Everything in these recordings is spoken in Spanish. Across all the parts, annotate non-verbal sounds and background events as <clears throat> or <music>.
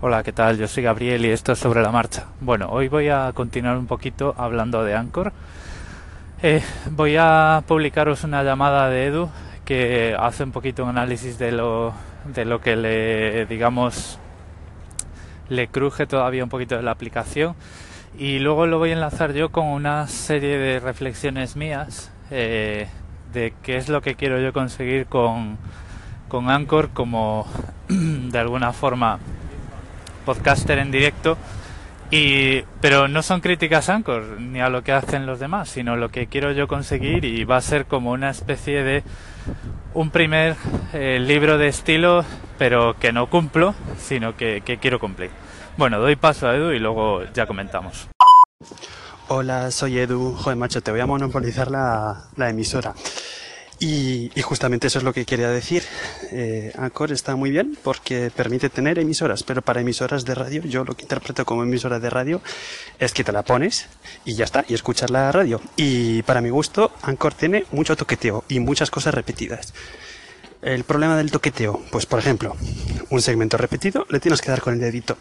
Hola, ¿qué tal? Yo soy Gabriel y esto es sobre la marcha. Bueno, hoy voy a continuar un poquito hablando de Anchor. Eh, voy a publicaros una llamada de Edu que hace un poquito un análisis de lo, de lo que le, digamos, le cruje todavía un poquito de la aplicación. Y luego lo voy a enlazar yo con una serie de reflexiones mías eh, de qué es lo que quiero yo conseguir con, con Anchor como <clears throat> de alguna forma podcaster en directo. Y, pero no son críticas a Anchor ni a lo que hacen los demás, sino lo que quiero yo conseguir y va a ser como una especie de un primer eh, libro de estilo, pero que no cumplo, sino que, quiero cumplir. Bueno, doy paso a Edu y luego ya comentamos. Hola, soy Edu. Joder, macho, te voy a monopolizar la, la emisora. Y, y, justamente eso es lo que quería decir. Eh, Anchor está muy bien porque permite tener emisoras, pero para emisoras de radio, yo lo que interpreto como emisora de radio es que te la pones y ya está, y escuchas la radio. Y para mi gusto, Anchor tiene mucho toqueteo y muchas cosas repetidas. El problema del toqueteo, pues por ejemplo, un segmento repetido, le tienes que dar con el dedito.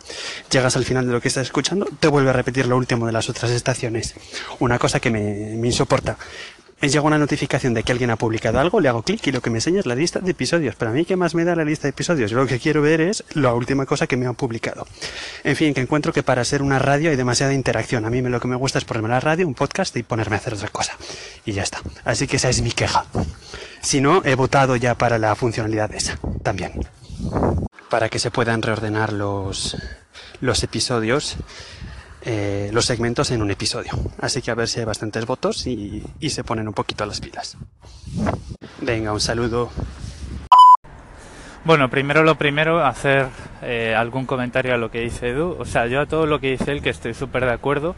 Llegas al final de lo que estás escuchando, te vuelve a repetir lo último de las otras estaciones. Una cosa que me, me insoporta me llega una notificación de que alguien ha publicado algo, le hago clic y lo que me enseña es la lista de episodios. Pero a mí, ¿qué más me da la lista de episodios? Yo lo que quiero ver es la última cosa que me han publicado. En fin, que encuentro que para ser una radio hay demasiada interacción. A mí lo que me gusta es ponerme la radio, un podcast y ponerme a hacer otra cosa. Y ya está. Así que esa es mi queja. Si no, he votado ya para la funcionalidad esa. También. Para que se puedan reordenar los, los episodios eh, los segmentos en un episodio. Así que a ver si hay bastantes votos y, se ponen un poquito a las pilas. Venga, un saludo. Bueno, primero lo primero, hacer eh, algún comentario a lo que dice Edu. O sea, yo a todo lo que dice él, que estoy súper de acuerdo,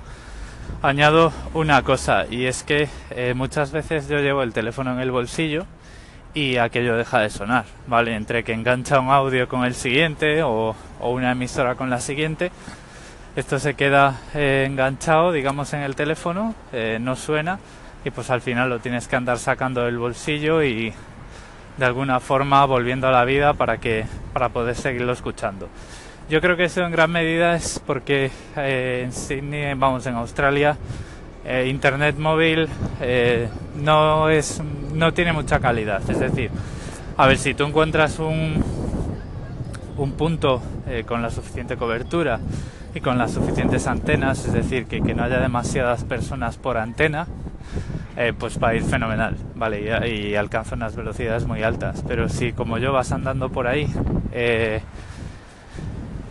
añado una cosa, y es que eh, muchas veces yo llevo el teléfono en el bolsillo y aquello deja de sonar, ¿vale? Entre que engancha un audio con el siguiente o una emisora con la siguiente, esto se queda eh, enganchado, digamos, en el teléfono, eh, no suena y pues al final lo tienes que andar sacando del bolsillo y de alguna forma volviendo a la vida para que para poder seguirlo escuchando. Yo creo que eso en gran medida es porque eh, en Sydney, vamos, en Australia, eh, internet móvil no es no tiene mucha calidad. Es decir, a ver si tú encuentras un un punto con la suficiente cobertura y con las suficientes antenas, es decir, que, que no haya demasiadas personas por antena, eh, pues va a ir fenomenal, ¿vale? Y, y, alcanza unas velocidades muy altas. Pero si como yo vas andando por ahí eh,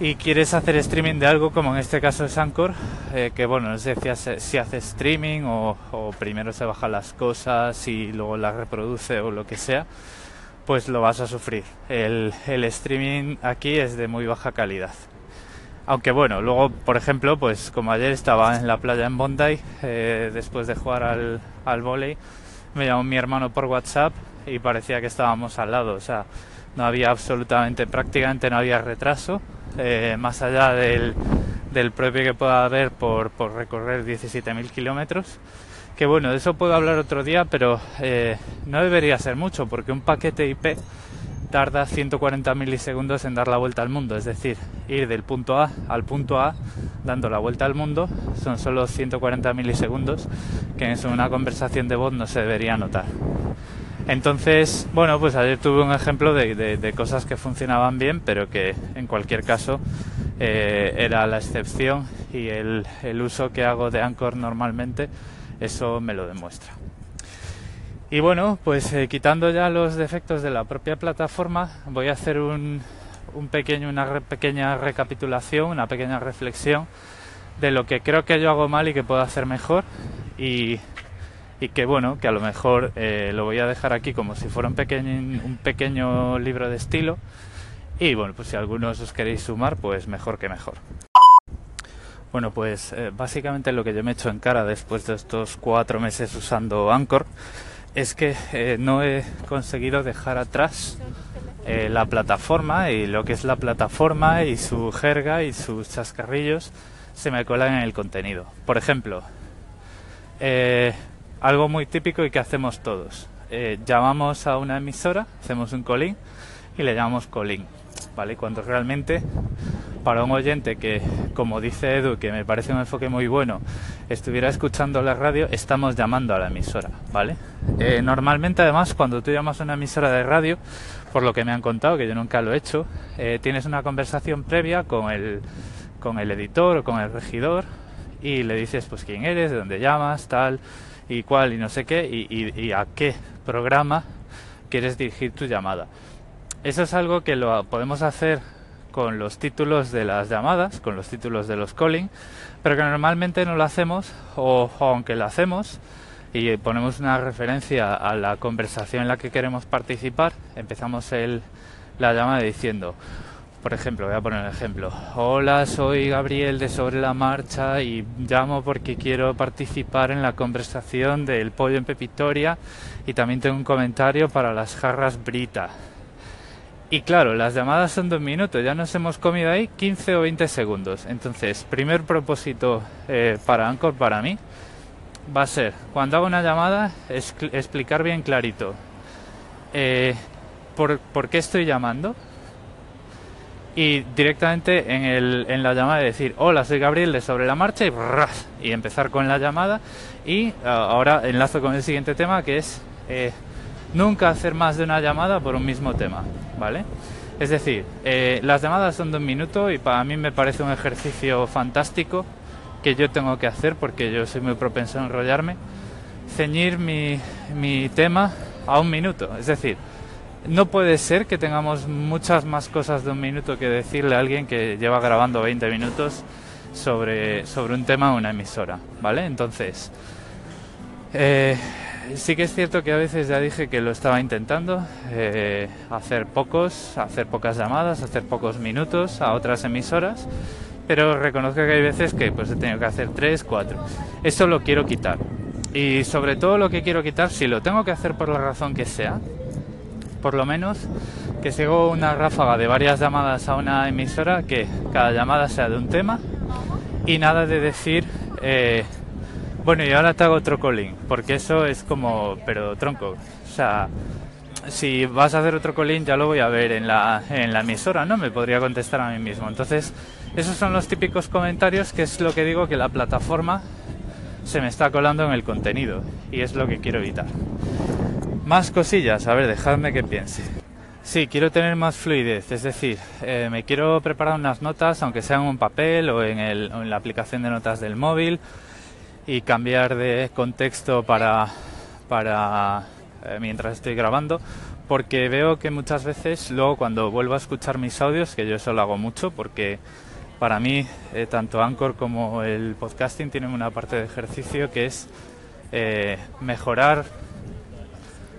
y quieres hacer streaming de algo, como en este caso es Anchor, eh, que bueno, no sé si hace, si hace streaming o, o primero se baja las cosas y luego las reproduce o lo que sea, pues lo vas a sufrir. El, el streaming aquí es de muy baja calidad. Aunque bueno, luego, por ejemplo, pues como ayer estaba en la playa en Bondi, eh, después de jugar al, al volei, me llamó mi hermano por WhatsApp y parecía que estábamos al lado. O sea, no había absolutamente, prácticamente no había retraso, eh, más allá del, del propio que pueda haber por, por recorrer 17.000 kilómetros. Que bueno, de eso puedo hablar otro día, pero eh, no debería ser mucho, porque un paquete IP tarda 140 milisegundos en dar la vuelta al mundo, es decir, ir del punto A al punto A dando la vuelta al mundo son solo 140 milisegundos que en una conversación de voz no se debería notar. Entonces, bueno, pues ayer tuve un ejemplo de, cosas que funcionaban bien, pero que en cualquier caso eh, era la excepción y el, el uso que hago de Anchor normalmente eso me lo demuestra. Y bueno, pues eh, quitando ya los defectos de la propia plataforma, voy a hacer un, un pequeño, una pequeña recapitulación, una pequeña reflexión de lo que creo que yo hago mal y que puedo hacer mejor. Y, y que bueno, que a lo mejor eh, lo voy a dejar aquí como si fuera un pequeño, un pequeño libro de estilo. Y bueno, pues si algunos os queréis sumar, pues mejor que mejor. Bueno, pues eh, básicamente lo que yo me he hecho en cara después de estos cuatro meses usando Anchor es que eh, no he conseguido dejar atrás eh, la plataforma y lo que es la plataforma y su jerga y sus chascarrillos se me colan en el contenido. Por ejemplo, eh, algo muy típico y que hacemos todos. Llamamos a una emisora, hacemos un colín y le llamamos colín, ¿vale? Cuando realmente para un oyente que, como dice Edu, que me parece un enfoque muy bueno, estuviera escuchando la radio, estamos llamando a la emisora, ¿vale? Eh, normalmente, además, cuando tú llamas a una emisora de radio, por lo que me han contado, que yo nunca lo he hecho, eh, tienes una conversación previa con el, con el editor o con el regidor y le dices pues quién eres, de dónde llamas, tal y cuál y no sé qué y, a qué programa quieres dirigir tu llamada. Eso es algo que lo podemos hacer con los títulos de las llamadas, con los títulos de los calling, pero que normalmente no lo hacemos o, aunque lo hacemos y ponemos una referencia a la conversación en la que queremos participar, empezamos el, la llamada diciendo por ejemplo, voy a poner un ejemplo. Hola, soy Gabriel de Sobre la Marcha y llamo porque quiero participar en la conversación del pollo en Pepitoria y también tengo un comentario para las jarras Brita. Y claro, las llamadas son dos minutos, ya nos hemos comido ahí 15 o 20 segundos. Entonces, primer propósito eh, para Anchor para mí va a ser, cuando hago una llamada, explicar bien clarito eh, por, por qué estoy llamando, y directamente en, el, en la llamada decir hola soy Gabriel de sobre la marcha y, y empezar con la llamada y ah, ahora enlazo con el siguiente tema que es eh, nunca hacer más de una llamada por un mismo tema vale es decir eh, las llamadas son de un minuto y para mí me parece un ejercicio fantástico que yo tengo que hacer porque yo soy muy propenso a enrollarme ceñir mi, mi tema a un minuto es decir no puede ser que tengamos muchas más cosas de un minuto que decirle a alguien que lleva grabando 20 minutos sobre, sobre un tema o una emisora, ¿vale? Entonces, eh, sí que es cierto que a veces ya dije que lo estaba intentando, eh, hacer pocos, hacer pocas llamadas, hacer pocos minutos a otras emisoras, pero reconozco que hay veces que pues he tenido que hacer 3, 4. Eso lo quiero quitar. Y sobre todo lo que quiero quitar, si lo tengo que hacer por la razón que sea, por lo menos que sigo una ráfaga de varias llamadas a una emisora que cada llamada sea de un tema y nada de decir eh, bueno y ahora te hago otro calling porque eso es como pero tronco. O sea si vas a hacer otro calling ya lo voy a ver en la, en la emisora no me podría contestar a mí mismo. Entonces esos son los típicos comentarios que es lo que digo que la plataforma se me está colando en el contenido y es lo que quiero evitar. Más cosillas, a ver, dejadme que piense. Sí, quiero tener más fluidez, es decir, eh, me quiero preparar unas notas, aunque sean en un papel o en, el, en la aplicación de notas del móvil, y cambiar de contexto para, para eh, mientras estoy grabando, porque veo que muchas veces luego cuando vuelvo a escuchar mis audios, que yo eso lo hago mucho, porque para mí eh, tanto Anchor como el podcasting tienen una parte de ejercicio que es mejorar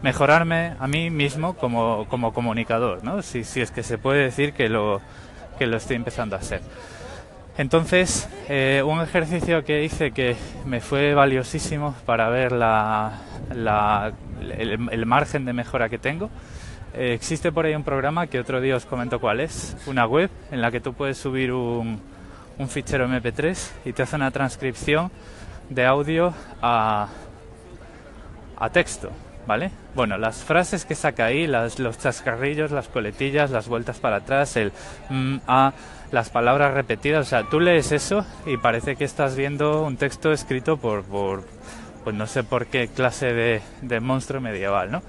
mejorarme a mí mismo como, como comunicador, ¿no? Si, si, es que se puede decir que lo, que lo estoy empezando a hacer. Entonces, eh, un ejercicio que hice que me fue valiosísimo para ver la, la, el, margen de mejora que tengo. Eh, existe por ahí un programa que otro día os comento cuál es, una web en la que tú puedes subir un, fichero MP3 y te hace una transcripción de audio a texto. ¿Vale? Bueno, las frases que saca ahí, los chascarrillos, las coletillas, las vueltas para atrás, el mm, a, las palabras repetidas, o sea, tú lees eso y parece que estás viendo un texto escrito por, por pues no sé por qué clase de, de monstruo medieval, ¿no?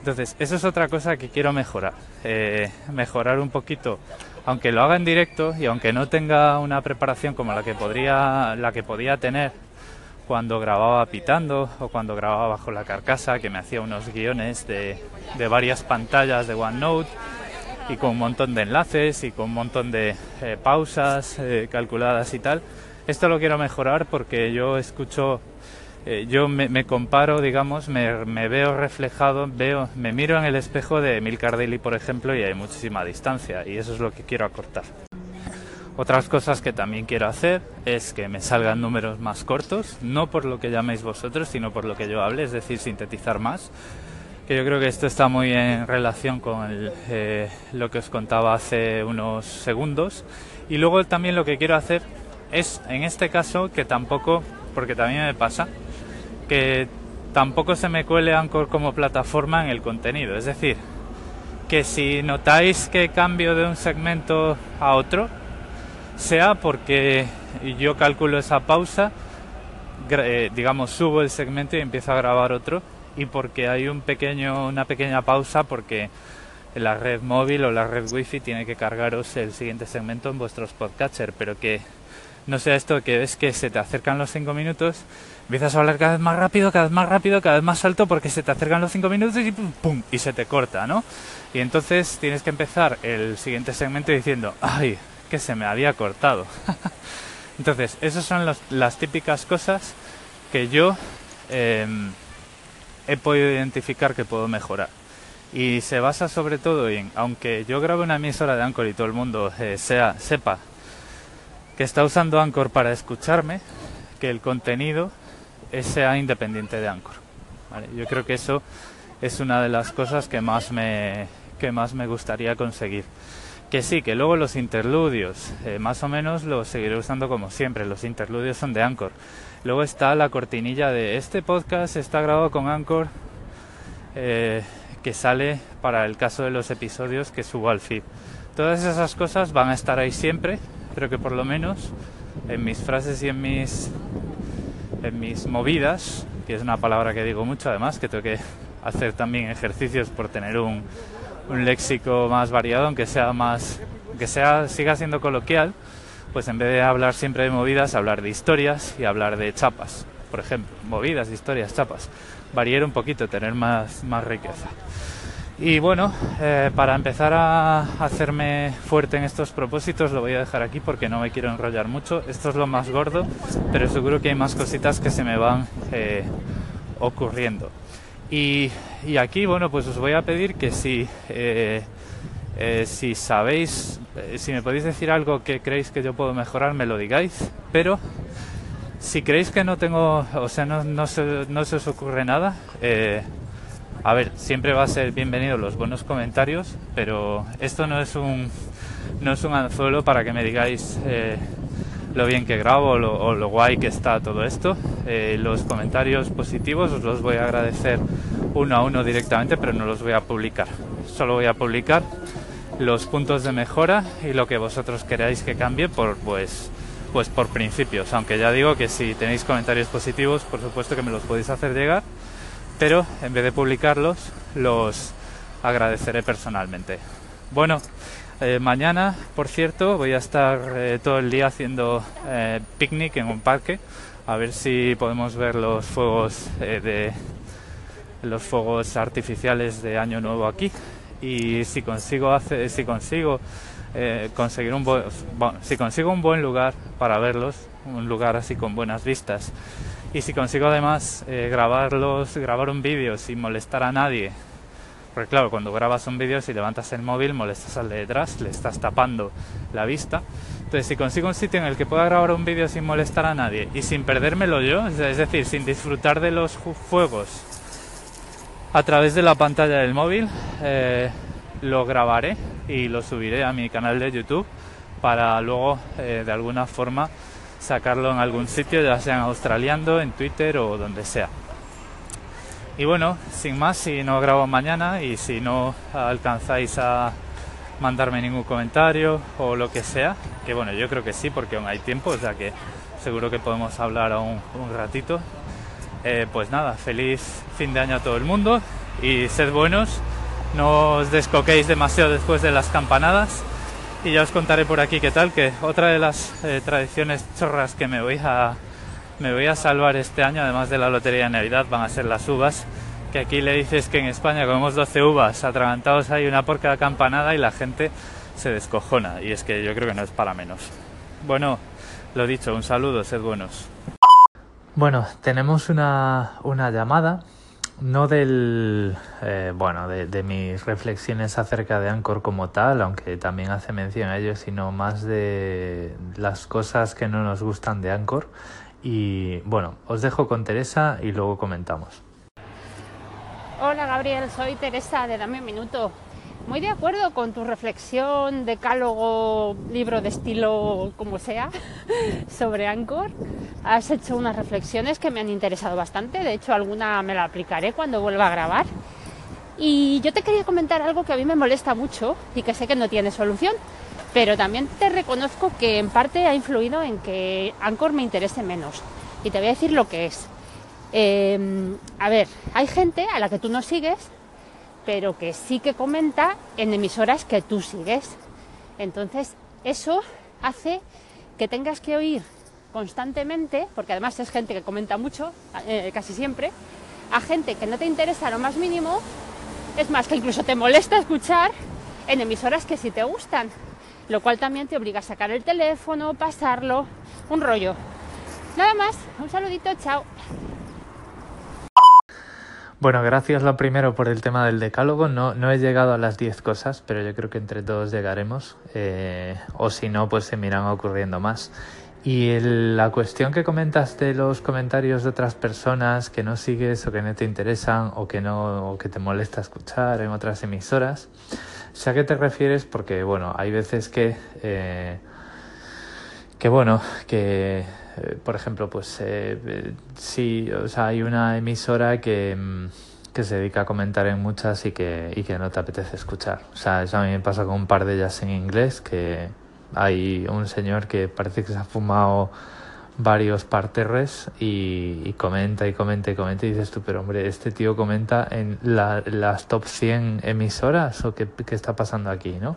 Entonces, eso es otra cosa que quiero mejorar. Eh, mejorar un poquito, aunque lo haga en directo y aunque no tenga una preparación como la que podría, la que podía tener cuando grababa pitando o cuando grababa bajo la carcasa, que me hacía unos guiones de, varias pantallas de OneNote y con un montón de enlaces y con un montón de eh, pausas eh, calculadas y tal. Esto lo quiero mejorar porque yo escucho, eh, yo me, comparo, digamos, me, me, veo reflejado, veo, me miro en el espejo de Emil Cardelli, por ejemplo, y hay muchísima distancia y eso es lo que quiero acortar. Otras cosas que también quiero hacer es que me salgan números más cortos, no por lo que llaméis vosotros, sino por lo que yo hable, es decir, sintetizar más. Que yo creo que esto está muy en relación con eh, lo que os contaba hace unos segundos. Y luego también lo que quiero hacer es, en este caso, que tampoco, porque también me pasa, que tampoco se me cuele Anchor como plataforma en el contenido. Es decir, que si notáis que cambio de un segmento a otro, sea porque yo calculo esa pausa, eh, digamos, subo el segmento y empiezo a grabar otro, y porque hay un pequeño, una pequeña pausa porque la red móvil o la red wifi tiene que cargaros el siguiente segmento en vuestros podcatcher, pero que no sea esto que ves que se te acercan los 5 minutos, empiezas a hablar cada vez más rápido, cada vez más rápido, cada vez más alto porque se te acercan los 5 minutos y pum, y se te corta, ¿no? Y entonces tienes que empezar el siguiente segmento diciendo, ay, que se me había cortado. <laughs> entonces, esas son las típicas cosas que yo em, he podido identificar que puedo mejorar. Y se basa sobre todo en, aunque yo grabe una emisora de Anchor y todo el mundo eh, sea, sepa que está usando Anchor para escucharme, que el contenido sea independiente de Anchor. Yo creo que eso es una de las cosas que más me, que más me gustaría conseguir. Que sí, que luego los interludios, eh, más o menos los seguiré usando como siempre, los interludios son de Anchor. Luego está la cortinilla de este podcast, está grabado con Anchor, eh, que sale para el caso de los episodios que subo al feed. Todas esas cosas van a estar ahí siempre, pero que por lo menos en mis frases y en mis, en mis movidas, que es una palabra que digo mucho además, que tengo que hacer también ejercicios por tener un, un léxico más variado, aunque sea más, que sea, siga siendo coloquial, pues en vez de hablar siempre de movidas, hablar de historias y hablar de chapas, por ejemplo, movidas, historias, chapas, variar un poquito, tener más, más riqueza. Y bueno, eh, para empezar a hacerme fuerte en estos propósitos lo voy a dejar aquí porque no me quiero enrollar mucho. Esto es lo más gordo, pero seguro que hay más cositas que se me van eh, ocurriendo. Y, aquí, bueno, pues os voy a pedir que si, eh, si sabéis, si me podéis decir algo que creéis que yo puedo mejorar, me lo digáis. Pero si creéis que no tengo, o sea, no, se, no se os ocurre nada, a ver, siempre va a ser bienvenido los buenos comentarios, pero esto no es un, no es un anzuelo para que me digáis eh, lo bien que grabo o lo, guay que está todo esto. Eh, los comentarios positivos os los voy a agradecer uno a uno directamente, pero no los voy a publicar. Solo voy a publicar los puntos de mejora y lo que vosotros queráis que cambie por pues pues por principios, aunque ya digo que si tenéis comentarios positivos, por supuesto que me los podéis hacer llegar pero en vez de publicarlos los agradeceré personalmente. Bueno, eh, mañana, por cierto, voy a estar eh, todo el día haciendo eh, picnic en un parque, a ver si podemos ver los fuegos de los fuegos artificiales de Año Nuevo aquí. Y si consigo hacer, si consigo conseguir un buen, si consigo un buen lugar para verlos, un lugar así con buenas vistas. Y si consigo además eh, grabarlos, grabar un vídeo sin molestar a nadie, porque claro, cuando grabas un vídeo, si levantas el móvil, molestas al de detrás, le estás tapando la vista. Entonces, si consigo un sitio en el que pueda grabar un vídeo sin molestar a nadie y sin perdérmelo yo, es decir, sin disfrutar de los fuegos a través de la pantalla del móvil, eh, lo grabaré y lo subiré a mi canal de YouTube para luego, eh, de alguna forma, sacarlo en algún sitio, ya sea en Australiando, en Twitter o donde sea. Y bueno, sin más, si no grabo mañana y si no alcanzáis a mandarme ningún comentario o lo que sea, que bueno, yo creo que sí, porque aún hay tiempo, o sea que seguro que podemos hablar aún un ratito. Eh, pues nada, feliz fin de año a todo el mundo y sed buenos, no os descoquéis demasiado después de las campanadas y ya os contaré por aquí qué tal, que otra de las eh, tradiciones chorras que me voy a me voy a salvar este año, además de la lotería de Navidad, van a ser las uvas, que aquí le dices que en España comemos 12 uvas, atragantados hay una por cada campanada y la gente se descojona, y es que yo creo que no es para menos. Bueno, lo dicho, un saludo, sed buenos. Bueno, tenemos una, una llamada no del eh, bueno de, mis reflexiones acerca de Anchor como tal aunque también hace mención a ello sino más de las cosas que no nos gustan de Anchor y bueno os dejo con Teresa y luego comentamos hola Gabriel soy Teresa de Dame un Minuto muy de acuerdo con tu reflexión, decálogo, libro de estilo, como sea, <laughs> sobre Anchor. Has hecho unas reflexiones que me han interesado bastante. De hecho, alguna me la aplicaré cuando vuelva a grabar. Y yo te quería comentar algo que a mí me molesta mucho y que sé que no tiene solución. Pero también te reconozco que en parte ha influido en que Anchor me interese menos. Y te voy a decir lo que es. Em, a ver, hay gente a la que tú no sigues, pero que sí que comenta en emisoras que tú sigues. Entonces, eso hace que tengas que oír constantemente, porque además es gente que comenta mucho, eh, casi siempre, a gente que no te interesa lo más mínimo, es más, que incluso te molesta escuchar en emisoras que sí te gustan, lo cual también te obliga a sacar el teléfono, pasarlo, un rollo. Nada más, un saludito, chao. Bueno, gracias lo primero por el tema del decálogo. No, no he llegado a las 10 cosas, pero yo creo que entre todos llegaremos. Eh, o si no, pues se miran ocurriendo más. Y la cuestión que comentas de los comentarios de otras personas que no sigues o que no te interesan o que no o que te molesta escuchar en otras emisoras, sé a qué te refieres porque bueno, hay veces que eh, que bueno, que eh, por ejemplo, pues eh, sí, o sea, hay una emisora que, mm, que se dedica a comentar en muchas y que, y que no te apetece escuchar. O sea, eso a mí me pasa con un par de ellas en inglés que hay un señor que parece que se ha fumado varios parterres y, comenta y comenta y comenta y dices tú, pero hombre, este tío comenta en las top 100 emisoras o qué, qué está pasando aquí, ¿no?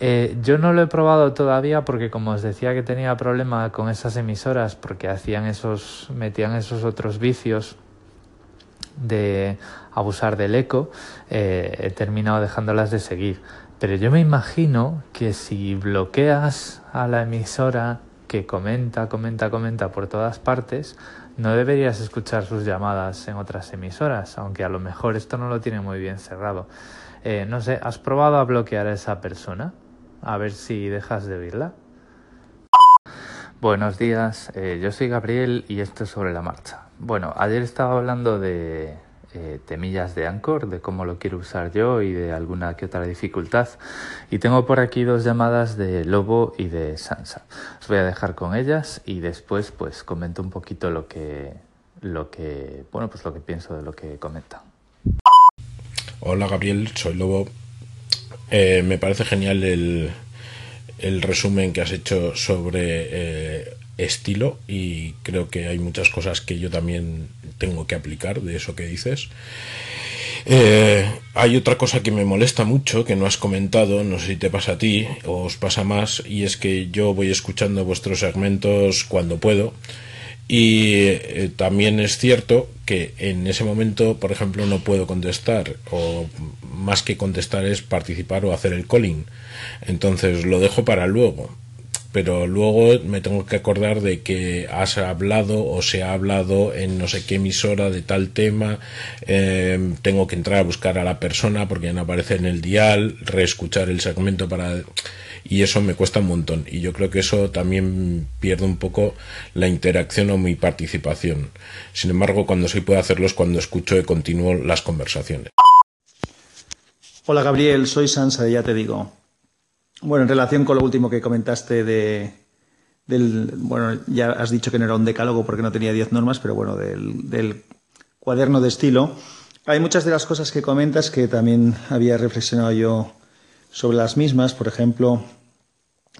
Eh, yo no lo he probado todavía porque como os decía que tenía problema con esas emisoras porque hacían esos, metían esos otros vicios de abusar del eco, eh, he terminado dejándolas de seguir. Pero yo me imagino que si bloqueas a la emisora que comenta, comenta, comenta por todas partes, no deberías escuchar sus llamadas en otras emisoras, aunque a lo mejor esto no lo tiene muy bien cerrado. Eh, no sé, ¿has probado a bloquear a esa persona? A ver si dejas de oírla. Buenos días, eh, yo soy Gabriel y esto es sobre la marcha. Bueno, ayer estaba hablando de, eh, temillas de Anchor, de cómo lo quiero usar yo y de alguna que otra dificultad. Y tengo por aquí dos llamadas de Lobo y de Sansa. Os voy a dejar con ellas y después pues comento un poquito lo que lo que bueno pues lo que pienso de lo que comentan. Hola Gabriel, soy Lobo. Eh, me parece genial el, el, resumen que has hecho sobre eh, estilo y creo que hay muchas cosas que yo también tengo que aplicar de eso que dices. Eh, hay otra cosa que me molesta mucho, que no has comentado, no sé si te pasa a ti o os pasa más, y es que yo voy escuchando vuestros segmentos cuando puedo. Y eh, también es cierto que en ese momento, por ejemplo, no puedo contestar, o más que contestar es participar o hacer el calling. Entonces lo dejo para luego pero luego me tengo que acordar de que has hablado o se ha hablado en no sé qué emisora de tal tema, em, tengo que entrar a buscar a la persona porque no aparece en el dial, reescuchar el segmento para... y eso me cuesta un montón y yo creo que eso también pierde un poco la interacción o mi participación. Sin embargo, cuando sí puedo hacerlo es cuando escucho y continúo las conversaciones. Hola Gabriel, soy Sansa Ya Te Digo. Bueno, en relación con lo último que comentaste de, del, bueno, ya has dicho que no era un decálogo porque no tenía 10 normas, pero bueno, del, cuaderno de estilo, hay muchas de las cosas que comentas que también había reflexionado yo sobre las mismas, por ejemplo,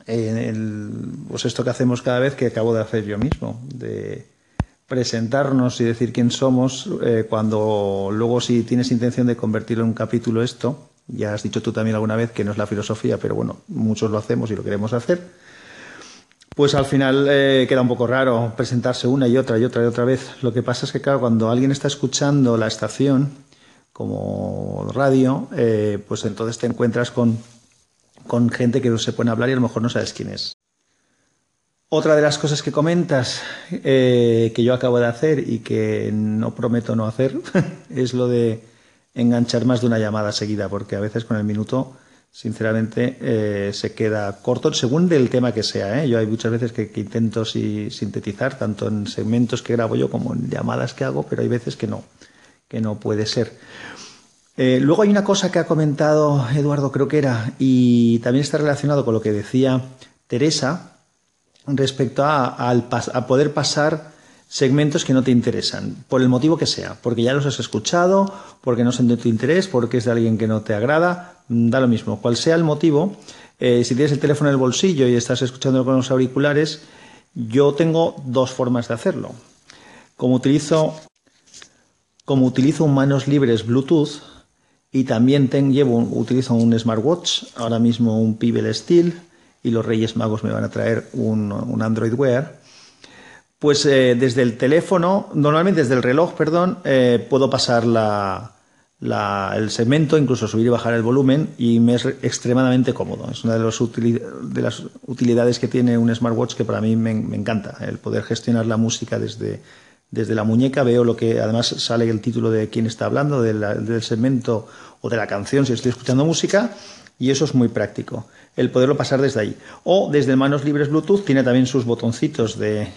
el, pues esto que hacemos cada vez que acabo de hacer yo mismo, de presentarnos y decir quién somos, eh, cuando luego si tienes intención de convertirlo en un capítulo esto, ya has dicho tú también alguna vez que no es la filosofía, pero bueno, muchos lo hacemos y lo queremos hacer. Pues al final eh, queda un poco raro presentarse una y otra y otra y otra vez. Lo que pasa es que, claro, cuando alguien está escuchando la estación como radio, eh, pues entonces te encuentras con, con gente que no se puede hablar y a lo mejor no sabes quién es. Otra de las cosas que comentas eh, que yo acabo de hacer y que no prometo no hacer <laughs> es lo de enganchar más de una llamada seguida, porque a veces con el minuto, sinceramente, eh, se queda corto, según del tema que sea. ¿eh? Yo hay muchas veces que, intento sintetizar, tanto en segmentos que grabo yo como en llamadas que hago, pero hay veces que no, que no puede ser. Eh, luego hay una cosa que ha comentado Eduardo, creo que era, y también está relacionado con lo que decía Teresa respecto a, a poder pasar segmentos que no te interesan, por el motivo que sea, porque ya los has escuchado, porque no son de tu interés, porque es de alguien que no te agrada, da lo mismo. Cual sea el motivo, Eh, si tienes el teléfono en el bolsillo y estás escuchando con los auriculares, yo tengo dos formas de hacerlo. Como utilizo, como utilizo manos libres Bluetooth y también llevo, utilizo un smartwatch, ahora mismo un Pebble Steel y los Reyes Magos me van a traer un, Android Wear, pues eh, desde el teléfono, normalmente desde el reloj, perdón, eh, puedo pasar el segmento, incluso subir y bajar el volumen y me es extremadamente cómodo. Es una de, de las utilidades que tiene un smartwatch que para mí me, encanta, el poder gestionar la música desde, desde la muñeca, veo lo que además sale el título de quién está hablando, del segmento o de la canción si estoy escuchando música y eso es muy práctico el poderlo pasar desde ahí. O desde manos libres Bluetooth tiene también sus botoncitos de,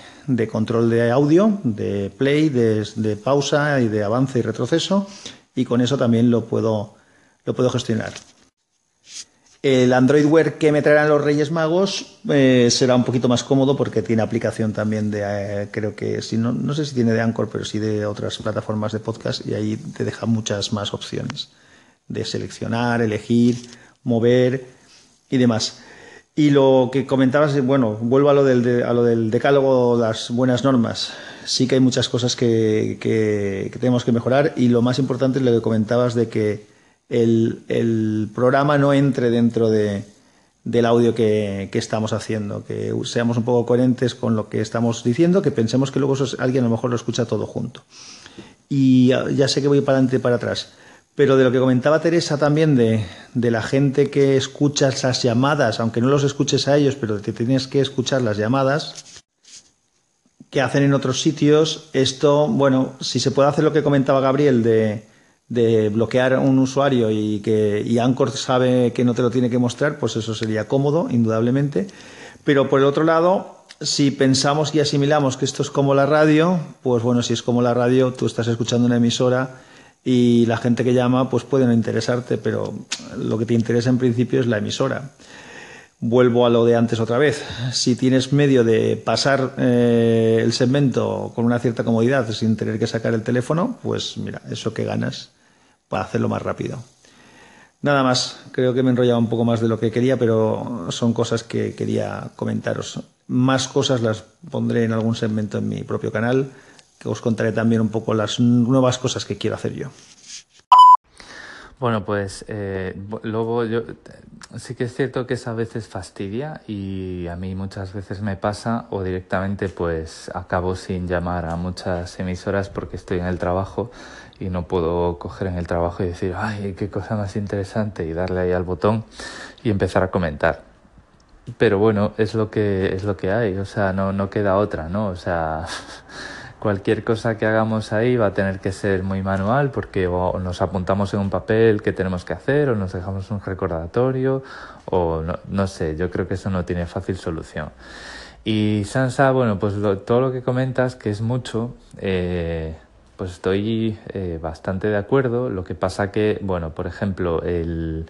control de audio, de play, de, pausa y de avance y retroceso y con eso también lo puedo, lo puedo gestionar. El Android Wear que me traerán los Reyes Magos eh, será un poquito más cómodo porque tiene aplicación también de, eh, creo que, si no, no sé si tiene de Anchor, pero sí de otras plataformas de podcast y ahí te deja muchas más opciones de seleccionar, elegir, mover y demás. Y lo que comentabas, bueno, vuelvo a lo del, a lo del decálogo, las buenas normas. Sí que hay muchas cosas que, que, tenemos que mejorar y lo más importante es lo que comentabas de que el, programa no entre dentro de, del audio que, que, estamos haciendo, que seamos un poco coherentes con lo que estamos diciendo, que pensemos que luego alguien a lo mejor lo escucha todo junto. Y ya sé que voy para adelante y para atrás. Pero de lo que comentaba Teresa también de, la gente que escucha esas llamadas, aunque no los escuches a ellos, pero te tienes que escuchar las llamadas que hacen en otros sitios, esto, bueno, si se puede hacer lo que comentaba Gabriel de, de bloquear un usuario y que y Anchor sabe que no te lo tiene que mostrar, pues eso sería cómodo, indudablemente. Pero por el otro lado, si pensamos y asimilamos que esto es como la radio, pues bueno, si es como la radio, tú estás escuchando una emisora y la gente que llama pues puede no interesarte, pero lo que te interesa en principio es la emisora. Vuelvo a lo de antes otra vez. Si tienes medio de pasar eh, el segmento con una cierta comodidad sin tener que sacar el teléfono, pues mira, eso que ganas para hacerlo más rápido. Nada más, creo que me he enrollado un poco más de lo que quería, pero son cosas que quería comentaros. Más cosas las pondré en algún segmento en mi propio canal que os contaré también un poco las nuevas cosas que quiero hacer yo. Bueno, pues eh, luego yo sí que es cierto que esa a veces fastidia y a mí muchas veces me pasa o directamente pues acabo sin llamar a muchas emisoras porque estoy en el trabajo y no puedo coger en el trabajo y decir, ay, qué cosa más interesante y darle ahí al botón y empezar a comentar. Pero bueno, es lo que es lo que hay, o sea, no no queda otra, ¿no? O sea, <laughs> cualquier cosa que hagamos ahí va a tener que ser muy manual porque o nos apuntamos en un papel que tenemos que hacer o nos dejamos un recordatorio o no, sé, yo creo que eso no tiene fácil solución. Y Sansa, bueno, pues todo lo que comentas, que es mucho, eh, pues estoy eh, bastante de acuerdo. Lo que pasa que, bueno, por ejemplo, el,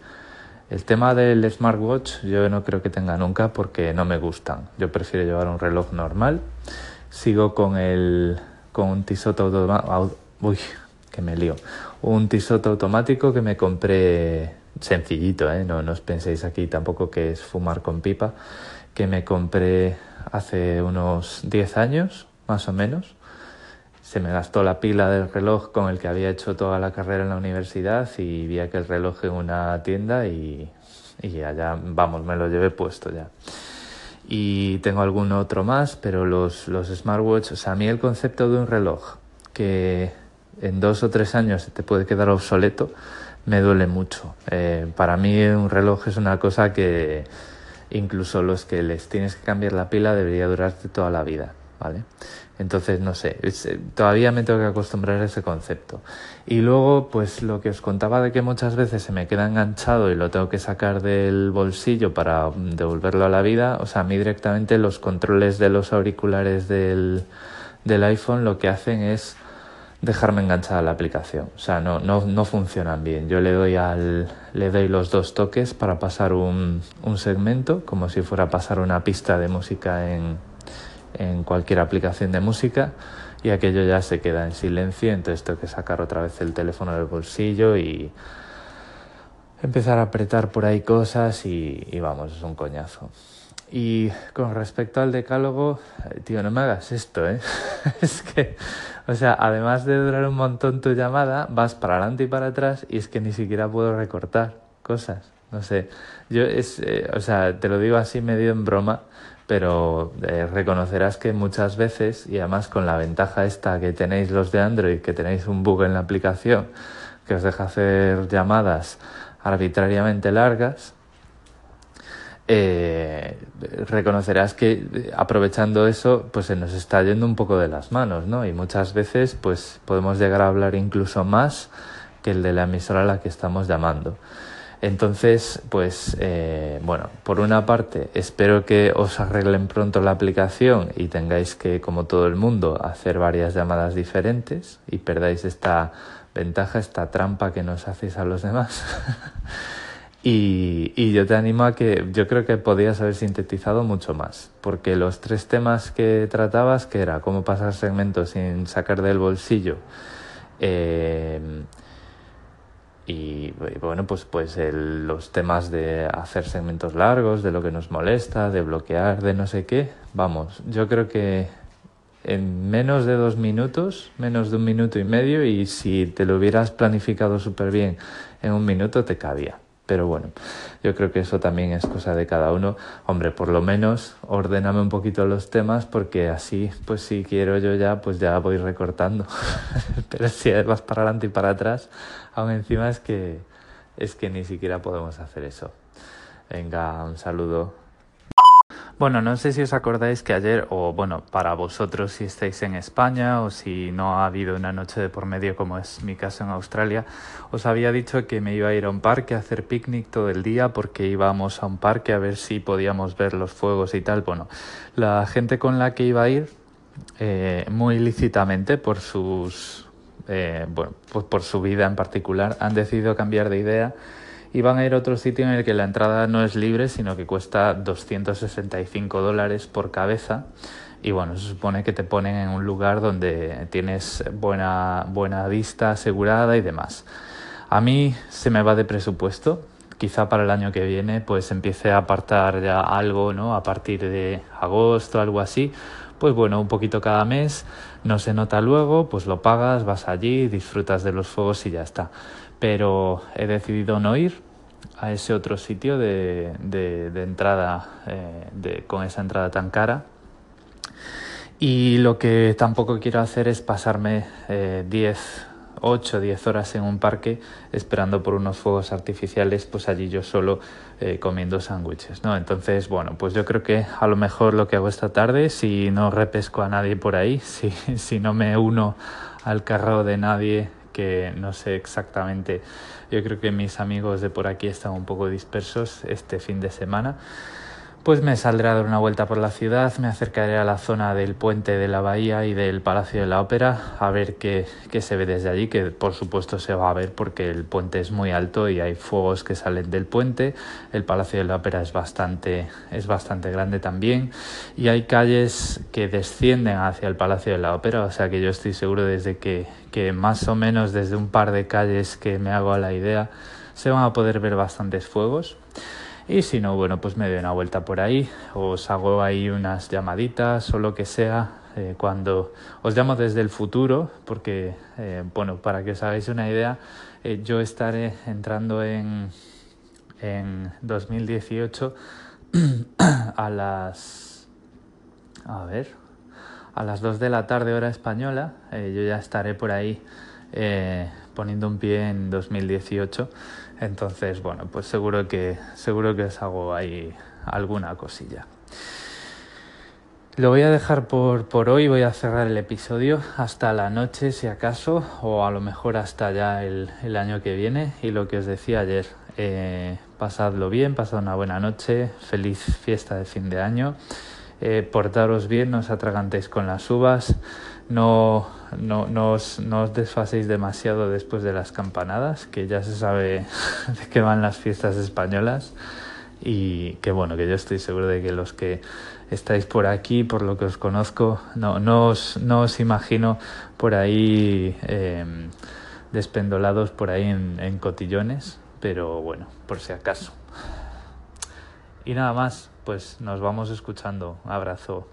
el tema del smartwatch yo no creo que tenga nunca porque no me gustan. Yo prefiero llevar un reloj normal sigo con el con un tisoto automático uy que me lío un tisoto automático que me compré sencillito ¿eh? no, no os penséis aquí tampoco que es fumar con pipa que me compré hace unos 10 años más o menos se me gastó la pila del reloj con el que había hecho toda la carrera en la universidad y vi aquel reloj en una tienda y, y allá vamos me lo llevé puesto ya y tengo algún otro más, pero los, los smartwatches, o sea, a mí el concepto de un reloj que en dos o tres años te puede quedar obsoleto, me duele mucho. Eh, para mí un reloj es una cosa que incluso los que les tienes que cambiar la pila debería durarte toda la vida, ¿vale? Entonces, no sé, eh, todavía me tengo que acostumbrar a ese concepto. Y luego, pues lo que os contaba de que muchas veces se me queda enganchado y lo tengo que sacar del bolsillo para mm, devolverlo a la vida, o sea, a mí directamente los controles de los auriculares del, del iPhone lo que hacen es dejarme enganchada la aplicación. O sea, no, no, no funcionan bien. Yo le doy al, le doy los dos toques para pasar un, un segmento, como si fuera a pasar una pista de música en, en cualquier aplicación de música y aquello ya se queda en silencio, entonces tengo que sacar otra vez el teléfono del bolsillo y empezar a apretar por ahí cosas y, y vamos, es un coñazo. Y con respecto al decálogo, eh, tío, no me hagas esto, ¿eh? <laughs> es que, o sea, además de durar un montón tu llamada, vas para adelante y para atrás y es que ni siquiera puedo recortar cosas. No sé, yo es, eh, o sea, te lo digo así medio en broma, pero eh, reconocerás que muchas veces, y además con la ventaja esta que tenéis los de Android, que tenéis un bug en la aplicación que os deja hacer llamadas arbitrariamente largas, eh, reconocerás que eh, aprovechando eso, pues se nos está yendo un poco de las manos, ¿no? Y muchas veces, pues podemos llegar a hablar incluso más que el de la emisora a la que estamos llamando. Entonces, pues, eh, bueno, por una parte, espero que os arreglen pronto la aplicación y tengáis que, como todo el mundo, hacer varias llamadas diferentes y perdáis esta ventaja, esta trampa que nos hacéis a los demás. <laughs> Y, y, yo te animo a que yo creo que podías haber sintetizado mucho más, porque los tres temas que tratabas, que era cómo pasar segmentos sin sacar del bolsillo, eh, y bueno, pues, pues el, los temas de hacer segmentos largos, de lo que nos molesta, de bloquear, de no sé qué, vamos, yo creo que en menos de dos minutos, menos de un minuto y medio, y si te lo hubieras planificado súper bien en un minuto, te cabía. Pero bueno, yo creo que eso también es cosa de cada uno. Hombre, por lo menos ordéname un poquito los temas porque así, pues si quiero yo ya, pues ya voy recortando. <laughs> Pero si vas para adelante y para atrás, aún encima es que es que ni siquiera podemos hacer eso. Venga, un saludo. Bueno, no sé si os acordáis que ayer, o bueno, para vosotros si estáis en España o si no ha habido una noche de por medio como es mi caso en Australia, os había dicho que me iba a ir a un parque a hacer picnic todo el día porque íbamos a un parque a ver si podíamos ver los fuegos y tal. Bueno, la gente con la que iba a ir, eh, muy lícitamente por sus, eh, bueno, pues por su vida en particular, han decidido cambiar de idea y van a ir a otro sitio en el que la entrada no es libre, sino que cuesta 265 dólares por cabeza. Y bueno, se supone que te ponen en un lugar donde tienes buena, buena vista asegurada y demás. A mí se me va de presupuesto. Quizá para el año que viene pues empiece a apartar ya algo, ¿no? A partir de agosto, algo así. Pues bueno, un poquito cada mes, no se nota luego, pues lo pagas, vas allí, disfrutas de los fuegos y ya está pero he decidido no ir a ese otro sitio de, de, de entrada, eh, de, con esa entrada tan cara. Y lo que tampoco quiero hacer es pasarme eh, 10, 8, 10 horas en un parque esperando por unos fuegos artificiales, pues allí yo solo eh, comiendo sándwiches, ¿no? Entonces, bueno, pues yo creo que a lo mejor lo que hago esta tarde, si no repesco a nadie por ahí, <laughs> si, si no me uno al carro de nadie que no sé exactamente. Yo creo que mis amigos de por aquí están un poco dispersos este fin de semana. Pues me saldré a dar una vuelta por la ciudad, me acercaré a la zona del puente de la bahía y del Palacio de la Ópera a ver qué, qué, se ve desde allí, que por supuesto se va a ver porque el puente es muy alto y hay fuegos que salen del puente. El Palacio de la Ópera es bastante, es bastante grande también y hay calles que descienden hacia el Palacio de la Ópera, o sea que yo estoy seguro desde que, que más o menos desde un par de calles que me hago a la idea se van a poder ver bastantes fuegos. Y si no, bueno, pues me doy una vuelta por ahí, os hago ahí unas llamaditas o lo que sea. Eh, cuando os llamo desde el futuro, porque, eh, bueno, para que os hagáis una idea, eh, yo estaré entrando en, en 2018 <clears throat> a las. A ver, a las 2 de la tarde, hora española. yo ya estaré por ahí poniendo un pie en 2018 entonces, bueno, pues seguro que, seguro que os hago ahí alguna cosilla. Lo voy a dejar por, por hoy, voy a cerrar el episodio hasta la noche si acaso, o a lo mejor hasta ya el, el año que viene. Y lo que os decía ayer, eh, pasadlo bien, pasad una buena noche, feliz fiesta de fin de año, eh, portaros bien, no os atragantéis con las uvas, no, no, no, os, no desfaséis demasiado después de las campanadas, que ya se sabe <laughs> de qué van las fiestas españolas y que bueno, que yo estoy seguro de que los que estáis por aquí, por lo que os conozco, no, os, no os imagino por ahí eh, despendolados por ahí en, cotillones, pero bueno, por si acaso. Y nada más, pues nos vamos escuchando. Abrazo.